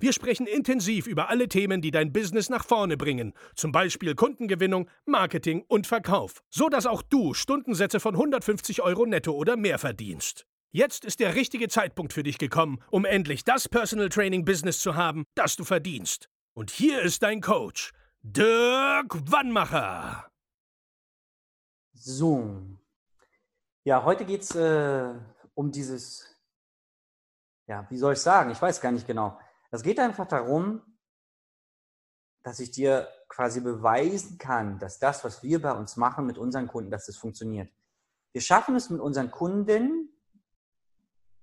Wir sprechen intensiv über alle Themen, die dein Business nach vorne bringen, zum Beispiel Kundengewinnung, Marketing und Verkauf, so dass auch du Stundensätze von 150 Euro netto oder mehr verdienst. Jetzt ist der richtige Zeitpunkt für dich gekommen, um endlich das Personal Training Business zu haben, das du verdienst. Und hier ist dein Coach, Dirk Wannmacher. So. Ja, heute geht es äh, um dieses, ja, wie soll ich sagen? Ich weiß gar nicht genau. Es geht einfach darum, dass ich dir quasi beweisen kann, dass das, was wir bei uns machen mit unseren Kunden, dass das funktioniert. Wir schaffen es mit unseren Kunden,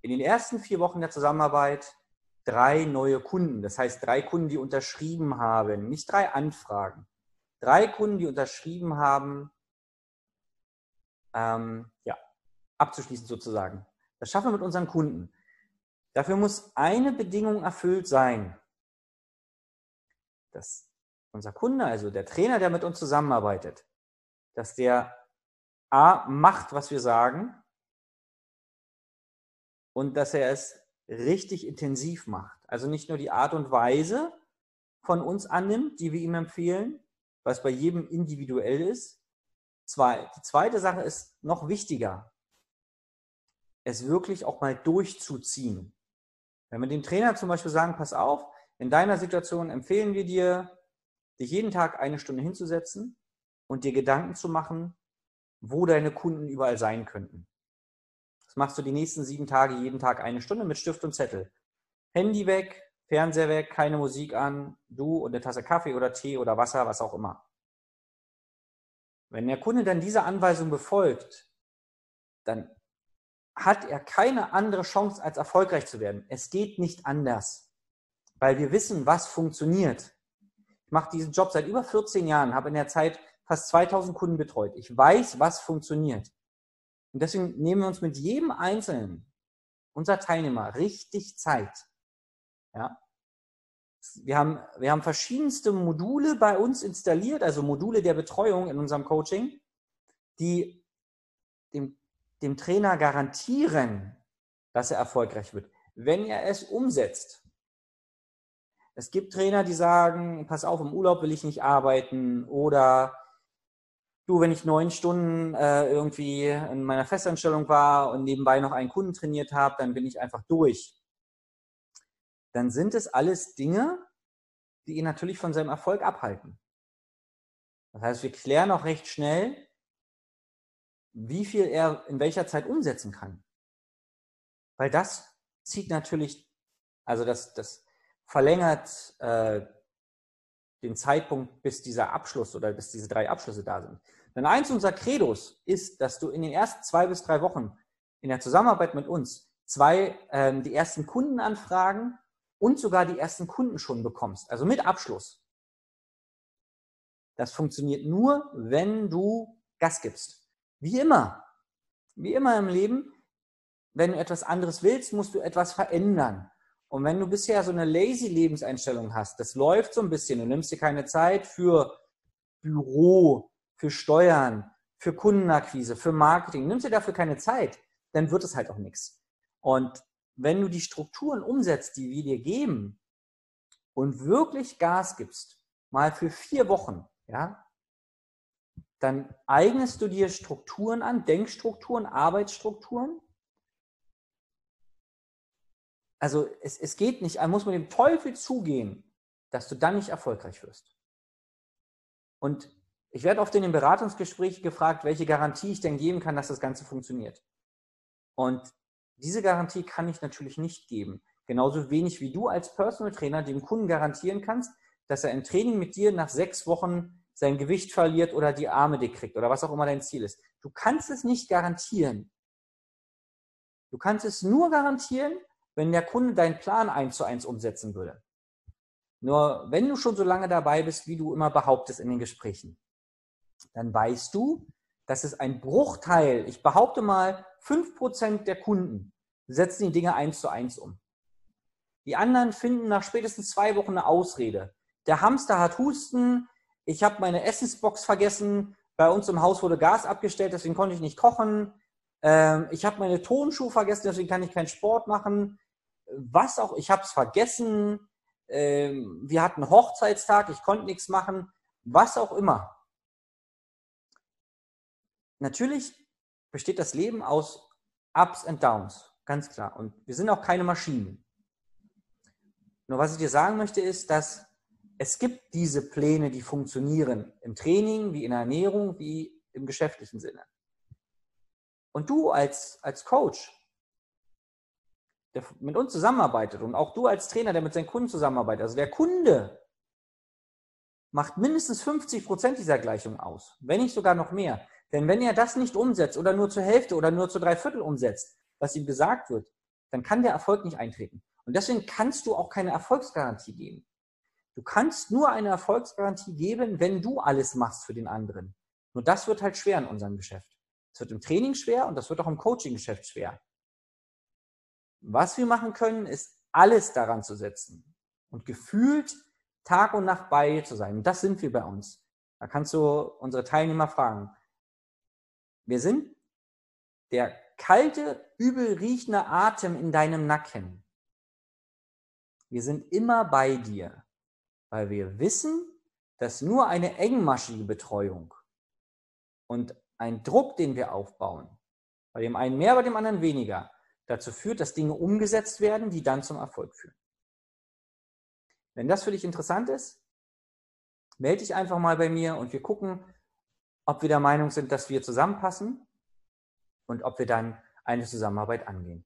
in den ersten vier Wochen der Zusammenarbeit drei neue Kunden. Das heißt, drei Kunden, die unterschrieben haben, nicht drei Anfragen. Drei Kunden, die unterschrieben haben, ähm, ja, abzuschließen sozusagen. Das schaffen wir mit unseren Kunden. Dafür muss eine Bedingung erfüllt sein, dass unser Kunde, also der Trainer, der mit uns zusammenarbeitet, dass der A macht, was wir sagen und dass er es richtig intensiv macht. Also nicht nur die Art und Weise von uns annimmt, die wir ihm empfehlen, was bei jedem individuell ist. Zwei, die zweite Sache ist noch wichtiger, es wirklich auch mal durchzuziehen. Wenn wir dem Trainer zum Beispiel sagen, pass auf, in deiner Situation empfehlen wir dir, dich jeden Tag eine Stunde hinzusetzen und dir Gedanken zu machen, wo deine Kunden überall sein könnten machst du die nächsten sieben Tage jeden Tag eine Stunde mit Stift und Zettel. Handy weg, Fernseher weg, keine Musik an, du und eine Tasse Kaffee oder Tee oder Wasser, was auch immer. Wenn der Kunde dann diese Anweisung befolgt, dann hat er keine andere Chance, als erfolgreich zu werden. Es geht nicht anders, weil wir wissen, was funktioniert. Ich mache diesen Job seit über 14 Jahren, habe in der Zeit fast 2000 Kunden betreut. Ich weiß, was funktioniert. Und deswegen nehmen wir uns mit jedem Einzelnen unserer Teilnehmer richtig Zeit. Ja? Wir haben, wir haben verschiedenste Module bei uns installiert, also Module der Betreuung in unserem Coaching, die dem, dem Trainer garantieren, dass er erfolgreich wird, wenn er es umsetzt. Es gibt Trainer, die sagen, pass auf, im Urlaub will ich nicht arbeiten oder du, wenn ich neun Stunden äh, irgendwie in meiner Festanstellung war und nebenbei noch einen Kunden trainiert habe, dann bin ich einfach durch. Dann sind es alles Dinge, die ihn natürlich von seinem Erfolg abhalten. Das heißt, wir klären auch recht schnell, wie viel er in welcher Zeit umsetzen kann. Weil das zieht natürlich, also das, das verlängert äh, den Zeitpunkt, bis dieser Abschluss oder bis diese drei Abschlüsse da sind. Denn eins unserer Credos ist, dass du in den ersten zwei bis drei Wochen in der Zusammenarbeit mit uns zwei, ähm, die ersten Kundenanfragen und sogar die ersten Kunden schon bekommst, also mit Abschluss. Das funktioniert nur, wenn du Gas gibst. Wie immer. Wie immer im Leben, wenn du etwas anderes willst, musst du etwas verändern. Und wenn du bisher so eine lazy Lebenseinstellung hast, das läuft so ein bisschen, du nimmst dir keine Zeit für Büro, für Steuern, für Kundenakquise, für Marketing, nimmst dir dafür keine Zeit, dann wird es halt auch nichts. Und wenn du die Strukturen umsetzt, die wir dir geben und wirklich Gas gibst, mal für vier Wochen, ja, dann eignest du dir Strukturen an, Denkstrukturen, Arbeitsstrukturen, also es, es geht nicht, man muss mit dem Teufel zugehen, dass du dann nicht erfolgreich wirst. Und ich werde oft in den Beratungsgesprächen gefragt, welche Garantie ich denn geben kann, dass das Ganze funktioniert. Und diese Garantie kann ich natürlich nicht geben. Genauso wenig wie du als Personal Trainer dem Kunden garantieren kannst, dass er im Training mit dir nach sechs Wochen sein Gewicht verliert oder die Arme dick kriegt oder was auch immer dein Ziel ist. Du kannst es nicht garantieren. Du kannst es nur garantieren, wenn der Kunde deinen Plan eins zu eins umsetzen würde. Nur wenn du schon so lange dabei bist, wie du immer behauptest in den Gesprächen, dann weißt du, dass es ein Bruchteil, ich behaupte mal, 5% der Kunden setzen die Dinge eins zu eins um. Die anderen finden nach spätestens zwei Wochen eine Ausrede. Der Hamster hat Husten, ich habe meine Essensbox vergessen, bei uns im Haus wurde Gas abgestellt, deswegen konnte ich nicht kochen. Ähm, ich habe meine Tonschuhe vergessen, deswegen kann ich keinen Sport machen. Was auch, ich habe es vergessen. Ähm, wir hatten Hochzeitstag, ich konnte nichts machen. Was auch immer. Natürlich besteht das Leben aus Ups und Downs, ganz klar. Und wir sind auch keine Maschinen. Nur was ich dir sagen möchte, ist, dass es gibt diese Pläne, die funktionieren im Training, wie in der Ernährung, wie im geschäftlichen Sinne. Und du als, als Coach, der mit uns zusammenarbeitet und auch du als Trainer, der mit seinen Kunden zusammenarbeitet, also der Kunde macht mindestens 50 Prozent dieser Gleichung aus, wenn nicht sogar noch mehr. Denn wenn er das nicht umsetzt oder nur zur Hälfte oder nur zu drei Viertel umsetzt, was ihm gesagt wird, dann kann der Erfolg nicht eintreten. Und deswegen kannst du auch keine Erfolgsgarantie geben. Du kannst nur eine Erfolgsgarantie geben, wenn du alles machst für den anderen. Nur das wird halt schwer in unserem Geschäft. Es wird im Training schwer und das wird auch im Coaching-Geschäft schwer. Was wir machen können, ist alles daran zu setzen und gefühlt Tag und Nacht bei dir zu sein. Und das sind wir bei uns. Da kannst du unsere Teilnehmer fragen. Wir sind der kalte, übel riechende Atem in deinem Nacken. Wir sind immer bei dir weil wir wissen, dass nur eine engmaschige Betreuung und ein Druck, den wir aufbauen, bei dem einen mehr, bei dem anderen weniger, dazu führt, dass Dinge umgesetzt werden, die dann zum Erfolg führen. Wenn das für dich interessant ist, melde dich einfach mal bei mir und wir gucken, ob wir der Meinung sind, dass wir zusammenpassen und ob wir dann eine Zusammenarbeit angehen.